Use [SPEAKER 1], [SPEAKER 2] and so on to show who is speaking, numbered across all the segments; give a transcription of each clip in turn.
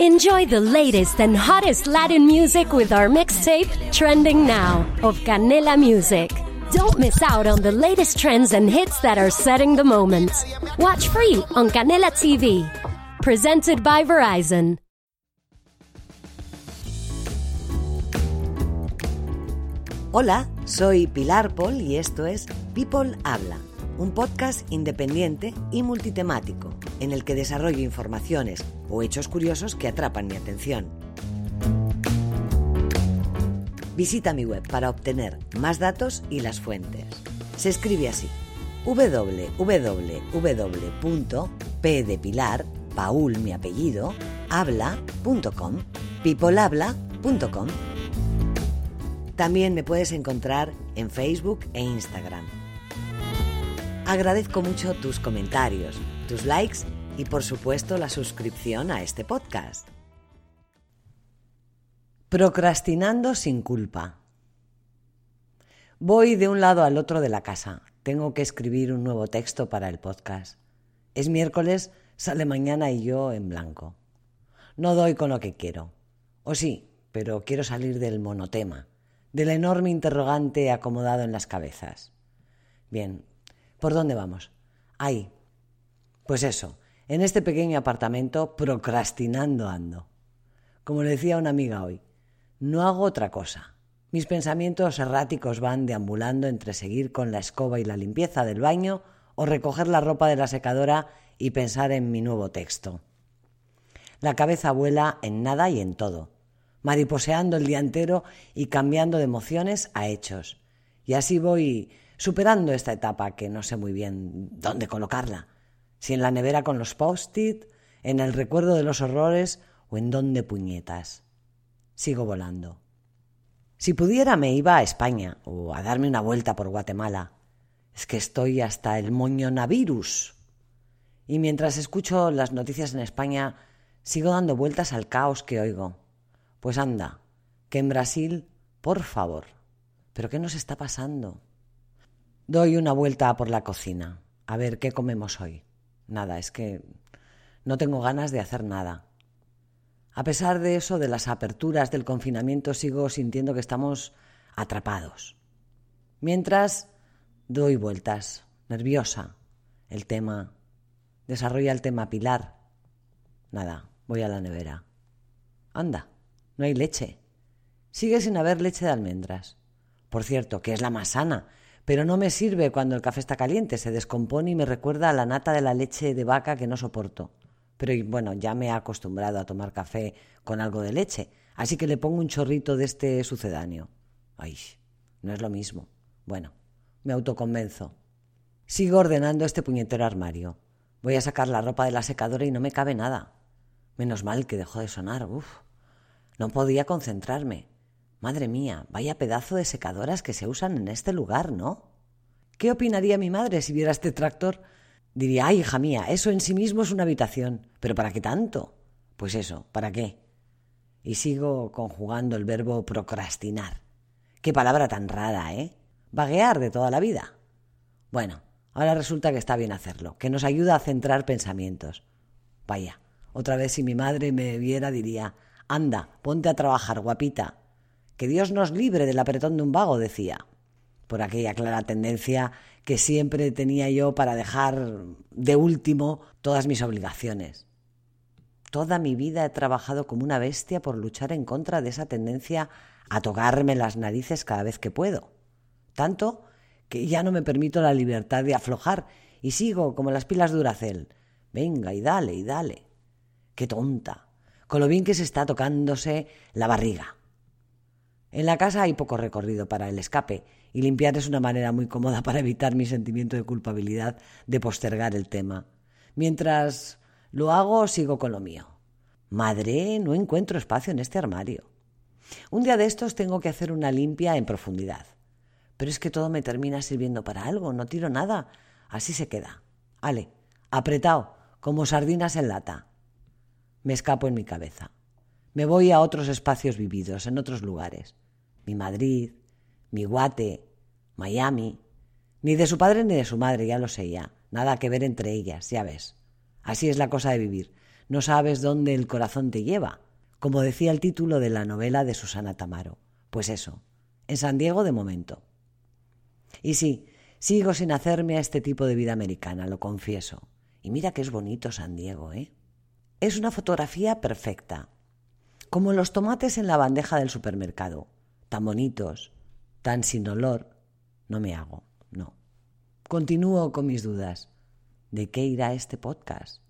[SPEAKER 1] Enjoy the latest and hottest Latin music with our mixtape, Trending Now, of Canela Music. Don't miss out on the latest trends and hits that are setting the moment. Watch free on Canela TV. Presented by Verizon.
[SPEAKER 2] Hola, soy Pilar Paul y esto es People Habla, un podcast independiente y multitemático en el que desarrollo informaciones o hechos curiosos que atrapan mi atención. Visita mi web para obtener más datos y las fuentes. Se escribe así: www.p Paul mi apellido, habla.com, peoplehabla.com. También me puedes encontrar en Facebook e Instagram. Agradezco mucho tus comentarios, tus likes y por supuesto la suscripción a este podcast. Procrastinando sin culpa. Voy de un lado al otro de la casa. Tengo que escribir un nuevo texto para el podcast. Es miércoles, sale mañana y yo en blanco. No doy con lo que quiero. O sí, pero quiero salir del monotema del enorme interrogante acomodado en las cabezas. Bien, ¿por dónde vamos? Ahí. Pues eso, en este pequeño apartamento procrastinando ando. Como le decía una amiga hoy, no hago otra cosa. Mis pensamientos erráticos van deambulando entre seguir con la escoba y la limpieza del baño o recoger la ropa de la secadora y pensar en mi nuevo texto. La cabeza vuela en nada y en todo mariposeando el día entero y cambiando de emociones a hechos. Y así voy superando esta etapa que no sé muy bien dónde colocarla. Si en la nevera con los post-it, en el recuerdo de los horrores o en dónde puñetas. Sigo volando. Si pudiera me iba a España o a darme una vuelta por Guatemala. Es que estoy hasta el moñonavirus. Y mientras escucho las noticias en España, sigo dando vueltas al caos que oigo. Pues anda, que en Brasil, por favor. ¿Pero qué nos está pasando? Doy una vuelta por la cocina. A ver, ¿qué comemos hoy? Nada, es que no tengo ganas de hacer nada. A pesar de eso, de las aperturas del confinamiento, sigo sintiendo que estamos atrapados. Mientras doy vueltas, nerviosa. El tema. Desarrolla el tema Pilar. Nada, voy a la nevera. Anda. No hay leche. Sigue sin haber leche de almendras. Por cierto, que es la más sana, pero no me sirve cuando el café está caliente, se descompone y me recuerda a la nata de la leche de vaca que no soporto. Pero bueno, ya me he acostumbrado a tomar café con algo de leche, así que le pongo un chorrito de este sucedáneo. Ay, no es lo mismo. Bueno, me autoconvenzo. Sigo ordenando este puñetero armario. Voy a sacar la ropa de la secadora y no me cabe nada. Menos mal que dejó de sonar. Uf. No podía concentrarme. Madre mía, vaya pedazo de secadoras que se usan en este lugar, ¿no? ¿Qué opinaría mi madre si viera este tractor? Diría, ay, hija mía, eso en sí mismo es una habitación. ¿Pero para qué tanto? Pues eso, ¿para qué? Y sigo conjugando el verbo procrastinar. Qué palabra tan rara, ¿eh? Vaguear de toda la vida. Bueno, ahora resulta que está bien hacerlo, que nos ayuda a centrar pensamientos. Vaya, otra vez si mi madre me viera diría, Anda, ponte a trabajar, guapita. Que Dios nos libre del apretón de un vago, decía, por aquella clara tendencia que siempre tenía yo para dejar de último todas mis obligaciones. Toda mi vida he trabajado como una bestia por luchar en contra de esa tendencia a tocarme las narices cada vez que puedo. Tanto que ya no me permito la libertad de aflojar y sigo como las pilas de Duracel. Venga y dale y dale. Qué tonta con lo bien que se está tocándose la barriga. En la casa hay poco recorrido para el escape y limpiar es una manera muy cómoda para evitar mi sentimiento de culpabilidad de postergar el tema. Mientras lo hago, sigo con lo mío. Madre, no encuentro espacio en este armario. Un día de estos tengo que hacer una limpia en profundidad. Pero es que todo me termina sirviendo para algo, no tiro nada. Así se queda. Ale, apretado, como sardinas en lata me escapo en mi cabeza. Me voy a otros espacios vividos, en otros lugares. Mi Madrid, mi Guate, Miami. Ni de su padre ni de su madre, ya lo sé ya. Nada que ver entre ellas, ya ves. Así es la cosa de vivir. no sabes dónde el corazón te lleva, como decía el título de la novela de Susana Tamaro. Pues eso, en San Diego de momento. Y sí, sigo sin hacerme a este tipo de vida americana, lo confieso. Y mira que es bonito San Diego, ¿eh? Es una fotografía perfecta, como los tomates en la bandeja del supermercado, tan bonitos, tan sin olor. No me hago, no. Continúo con mis dudas. ¿De qué irá este podcast?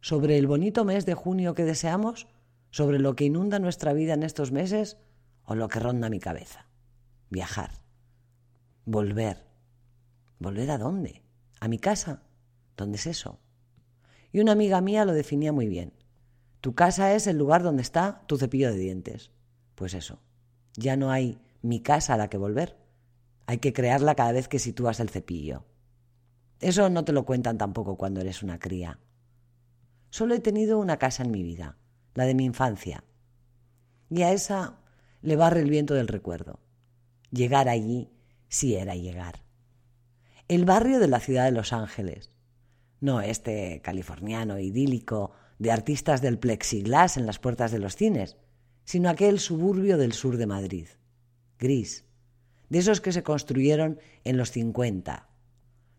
[SPEAKER 2] ¿Sobre el bonito mes de junio que deseamos? ¿Sobre lo que inunda nuestra vida en estos meses? ¿O lo que ronda mi cabeza? Viajar. Volver. ¿Volver a dónde? ¿A mi casa? ¿Dónde es eso? Y una amiga mía lo definía muy bien. Tu casa es el lugar donde está tu cepillo de dientes. Pues eso. Ya no hay mi casa a la que volver. Hay que crearla cada vez que sitúas el cepillo. Eso no te lo cuentan tampoco cuando eres una cría. Solo he tenido una casa en mi vida, la de mi infancia. Y a esa le barre el viento del recuerdo. Llegar allí sí era llegar. El barrio de la ciudad de Los Ángeles. No este californiano idílico de artistas del plexiglas en las puertas de los cines, sino aquel suburbio del sur de Madrid, gris, de esos que se construyeron en los 50,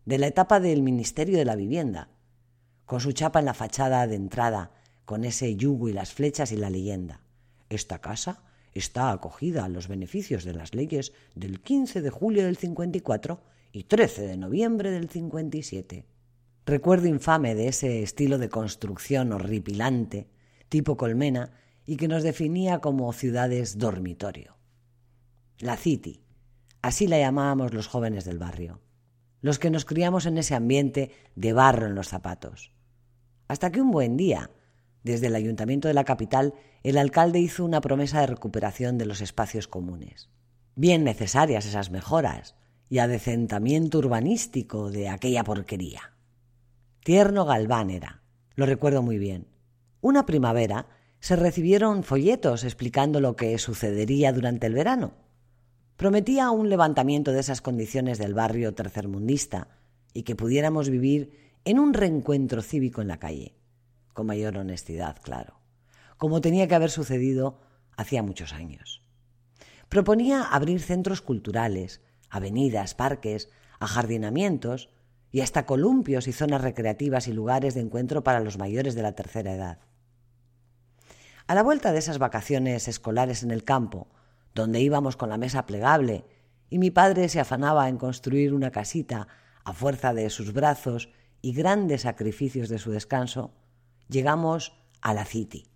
[SPEAKER 2] de la etapa del Ministerio de la Vivienda, con su chapa en la fachada de entrada, con ese yugo y las flechas y la leyenda. Esta casa está acogida a los beneficios de las leyes del 15 de julio del 54 y 13 de noviembre del 57. Recuerdo infame de ese estilo de construcción horripilante, tipo colmena, y que nos definía como ciudades dormitorio. La City, así la llamábamos los jóvenes del barrio, los que nos criamos en ese ambiente de barro en los zapatos. Hasta que un buen día, desde el ayuntamiento de la capital, el alcalde hizo una promesa de recuperación de los espacios comunes. Bien necesarias esas mejoras y adecentamiento urbanístico de aquella porquería. Tierno Galván era, lo recuerdo muy bien. Una primavera se recibieron folletos explicando lo que sucedería durante el verano. Prometía un levantamiento de esas condiciones del barrio tercermundista y que pudiéramos vivir en un reencuentro cívico en la calle, con mayor honestidad, claro, como tenía que haber sucedido hacía muchos años. Proponía abrir centros culturales, avenidas, parques, ajardinamientos y hasta columpios y zonas recreativas y lugares de encuentro para los mayores de la tercera edad. A la vuelta de esas vacaciones escolares en el campo, donde íbamos con la mesa plegable y mi padre se afanaba en construir una casita a fuerza de sus brazos y grandes sacrificios de su descanso, llegamos a la City.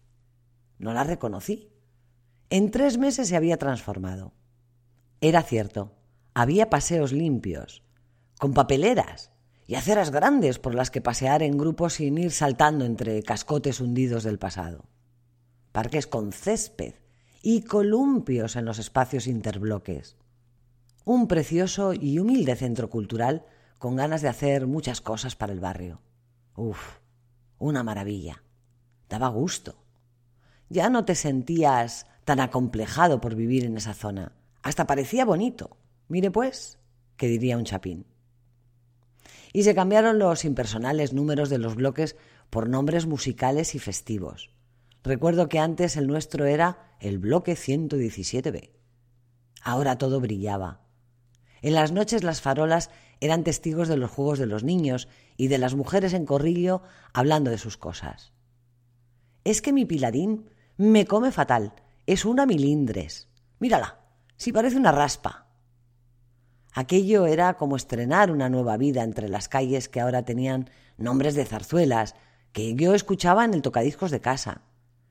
[SPEAKER 2] No la reconocí. En tres meses se había transformado. Era cierto, había paseos limpios, con papeleras, y aceras grandes por las que pasear en grupo sin ir saltando entre cascotes hundidos del pasado. Parques con césped y columpios en los espacios interbloques. Un precioso y humilde centro cultural con ganas de hacer muchas cosas para el barrio. Uf, una maravilla. Daba gusto. Ya no te sentías tan acomplejado por vivir en esa zona. Hasta parecía bonito. Mire pues, que diría un chapín y se cambiaron los impersonales números de los bloques por nombres musicales y festivos. Recuerdo que antes el nuestro era el bloque 117B. Ahora todo brillaba. En las noches las farolas eran testigos de los juegos de los niños y de las mujeres en corrillo hablando de sus cosas. Es que mi Pilarín me come fatal. Es una milindres. Mírala, si parece una raspa. Aquello era como estrenar una nueva vida entre las calles que ahora tenían nombres de zarzuelas que yo escuchaba en el tocadiscos de casa,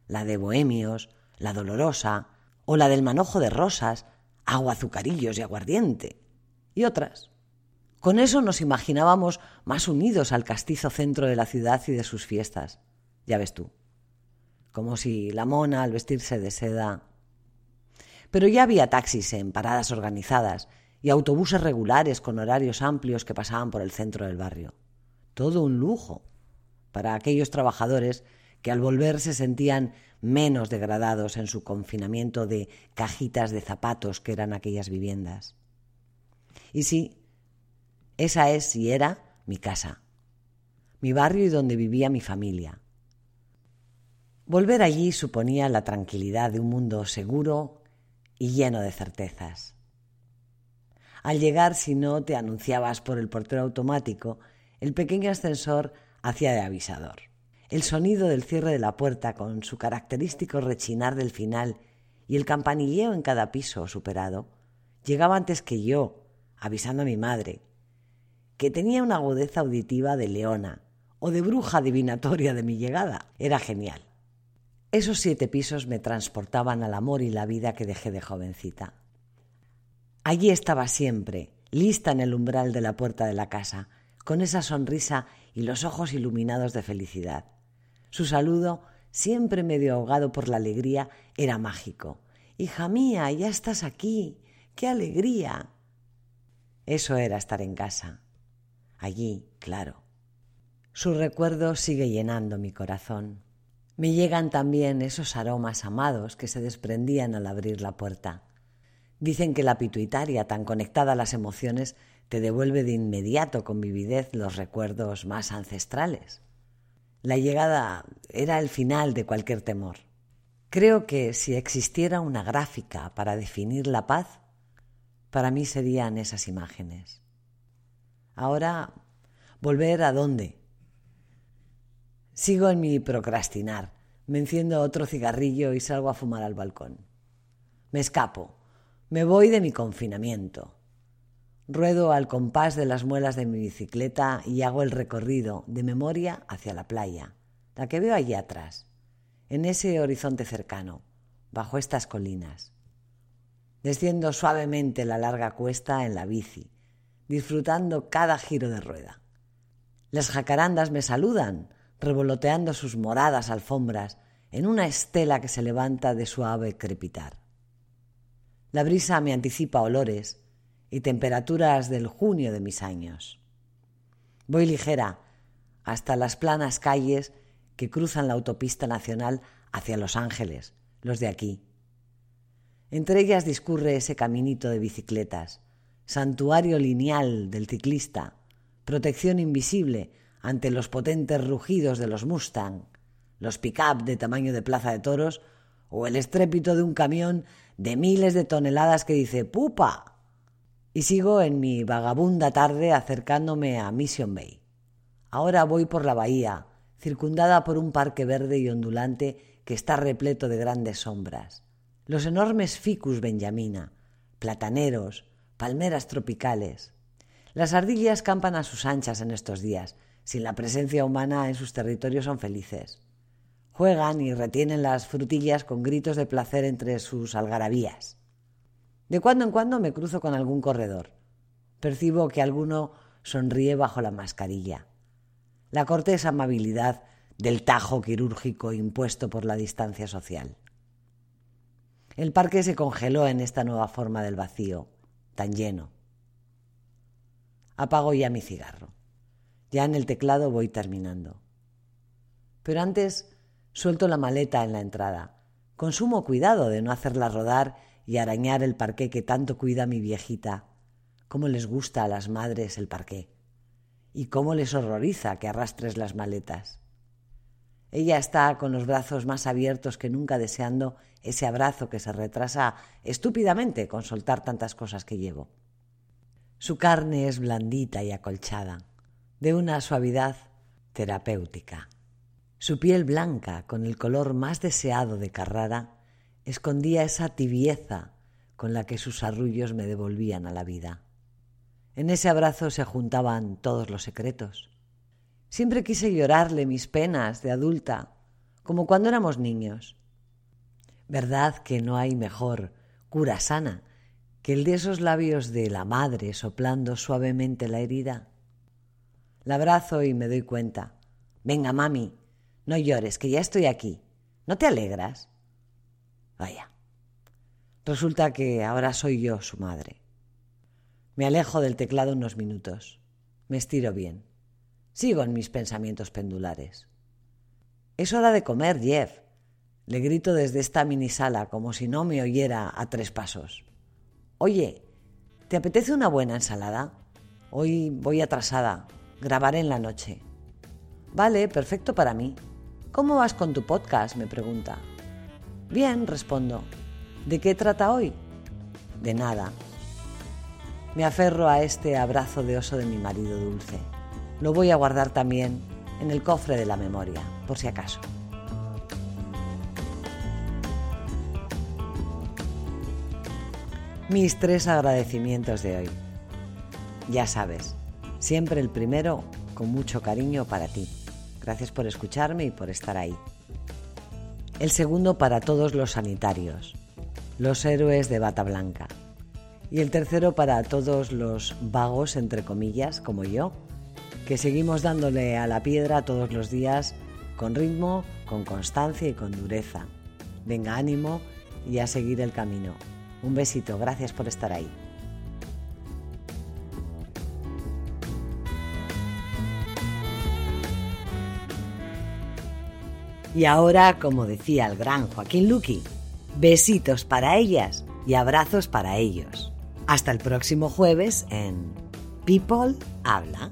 [SPEAKER 2] la de Bohemios, la Dolorosa, o la del Manojo de Rosas, Agua Azucarillos y Aguardiente, y otras. Con eso nos imaginábamos más unidos al castizo centro de la ciudad y de sus fiestas, ya ves tú, como si la mona al vestirse de seda. Pero ya había taxis en paradas organizadas y autobuses regulares con horarios amplios que pasaban por el centro del barrio. Todo un lujo para aquellos trabajadores que al volver se sentían menos degradados en su confinamiento de cajitas de zapatos que eran aquellas viviendas. Y sí, esa es y era mi casa, mi barrio y donde vivía mi familia. Volver allí suponía la tranquilidad de un mundo seguro y lleno de certezas. Al llegar, si no te anunciabas por el portero automático, el pequeño ascensor hacía de avisador. El sonido del cierre de la puerta, con su característico rechinar del final y el campanilleo en cada piso superado, llegaba antes que yo, avisando a mi madre, que tenía una agudeza auditiva de leona o de bruja adivinatoria de mi llegada. Era genial. Esos siete pisos me transportaban al amor y la vida que dejé de jovencita. Allí estaba siempre, lista en el umbral de la puerta de la casa, con esa sonrisa y los ojos iluminados de felicidad. Su saludo, siempre medio ahogado por la alegría, era mágico. Hija mía, ya estás aquí. ¡Qué alegría! Eso era estar en casa. Allí, claro. Su recuerdo sigue llenando mi corazón. Me llegan también esos aromas amados que se desprendían al abrir la puerta. Dicen que la pituitaria, tan conectada a las emociones, te devuelve de inmediato con vividez los recuerdos más ancestrales. La llegada era el final de cualquier temor. Creo que si existiera una gráfica para definir la paz, para mí serían esas imágenes. Ahora, ¿volver a dónde? Sigo en mi procrastinar. Me enciendo otro cigarrillo y salgo a fumar al balcón. Me escapo me voy de mi confinamiento. Ruedo al compás de las muelas de mi bicicleta y hago el recorrido de memoria hacia la playa, la que veo allí atrás, en ese horizonte cercano, bajo estas colinas. Desciendo suavemente la larga cuesta en la bici, disfrutando cada giro de rueda. Las jacarandas me saludan, revoloteando sus moradas alfombras en una estela que se levanta de suave crepitar. La brisa me anticipa olores y temperaturas del junio de mis años. Voy ligera hasta las planas calles que cruzan la autopista nacional hacia Los Ángeles, los de aquí. Entre ellas discurre ese caminito de bicicletas, santuario lineal del ciclista, protección invisible ante los potentes rugidos de los Mustang, los pick-up de tamaño de plaza de toros o el estrépito de un camión de miles de toneladas que dice ¡Pupa! Y sigo en mi vagabunda tarde acercándome a Mission Bay. Ahora voy por la bahía, circundada por un parque verde y ondulante que está repleto de grandes sombras. Los enormes ficus benjamina, plataneros, palmeras tropicales. Las ardillas campan a sus anchas en estos días. Sin la presencia humana en sus territorios son felices juegan y retienen las frutillas con gritos de placer entre sus algarabías. De cuando en cuando me cruzo con algún corredor. Percibo que alguno sonríe bajo la mascarilla. La cortés amabilidad del tajo quirúrgico impuesto por la distancia social. El parque se congeló en esta nueva forma del vacío, tan lleno. Apago ya mi cigarro. Ya en el teclado voy terminando. Pero antes Suelto la maleta en la entrada. Consumo cuidado de no hacerla rodar y arañar el parqué que tanto cuida mi viejita. Cómo les gusta a las madres el parqué. Y cómo les horroriza que arrastres las maletas. Ella está con los brazos más abiertos que nunca deseando ese abrazo que se retrasa estúpidamente con soltar tantas cosas que llevo. Su carne es blandita y acolchada, de una suavidad terapéutica. Su piel blanca, con el color más deseado de Carrara, escondía esa tibieza con la que sus arrullos me devolvían a la vida. En ese abrazo se juntaban todos los secretos. Siempre quise llorarle mis penas de adulta, como cuando éramos niños. ¿Verdad que no hay mejor cura sana que el de esos labios de la madre soplando suavemente la herida? La abrazo y me doy cuenta. Venga, mami, no llores, que ya estoy aquí. ¿No te alegras? Vaya. Resulta que ahora soy yo su madre. Me alejo del teclado unos minutos. Me estiro bien. Sigo en mis pensamientos pendulares. Es hora de comer, Jeff. Le grito desde esta minisala como si no me oyera a tres pasos. Oye, ¿te apetece una buena ensalada? Hoy voy atrasada. Grabaré en la noche. Vale, perfecto para mí. ¿Cómo vas con tu podcast? me pregunta. Bien, respondo. ¿De qué trata hoy? De nada. Me aferro a este abrazo de oso de mi marido dulce. Lo voy a guardar también en el cofre de la memoria, por si acaso. Mis tres agradecimientos de hoy. Ya sabes, siempre el primero con mucho cariño para ti. Gracias por escucharme y por estar ahí. El segundo para todos los sanitarios, los héroes de bata blanca. Y el tercero para todos los vagos, entre comillas, como yo, que seguimos dándole a la piedra todos los días con ritmo, con constancia y con dureza. Venga, ánimo y a seguir el camino. Un besito, gracias por estar ahí. Y ahora, como decía el gran Joaquín Luqui, besitos para ellas y abrazos para ellos. Hasta el próximo jueves en People Habla.